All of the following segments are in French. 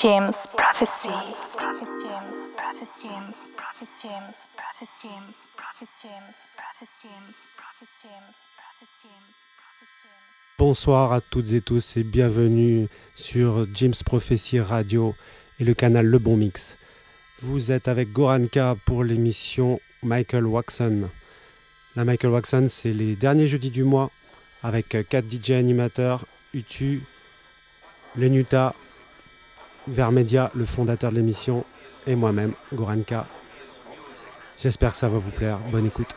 James Prophecy. Bonsoir à toutes et tous et bienvenue sur James Prophecy Radio et le canal Le Bon Mix. Vous êtes avec Goranka pour l'émission Michael Waxon. La Michael Waxon, c'est les derniers jeudis du mois avec 4 DJ animateurs, Utu, Lenuta, Vermedia, le fondateur de l'émission, et moi-même, Goranka. J'espère que ça va vous plaire. Bonne écoute.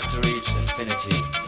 Time to reach infinity.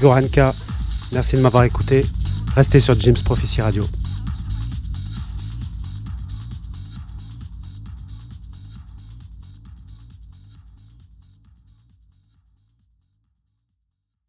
Goranka. Merci de m'avoir écouté. Restez sur James Prophecy Radio.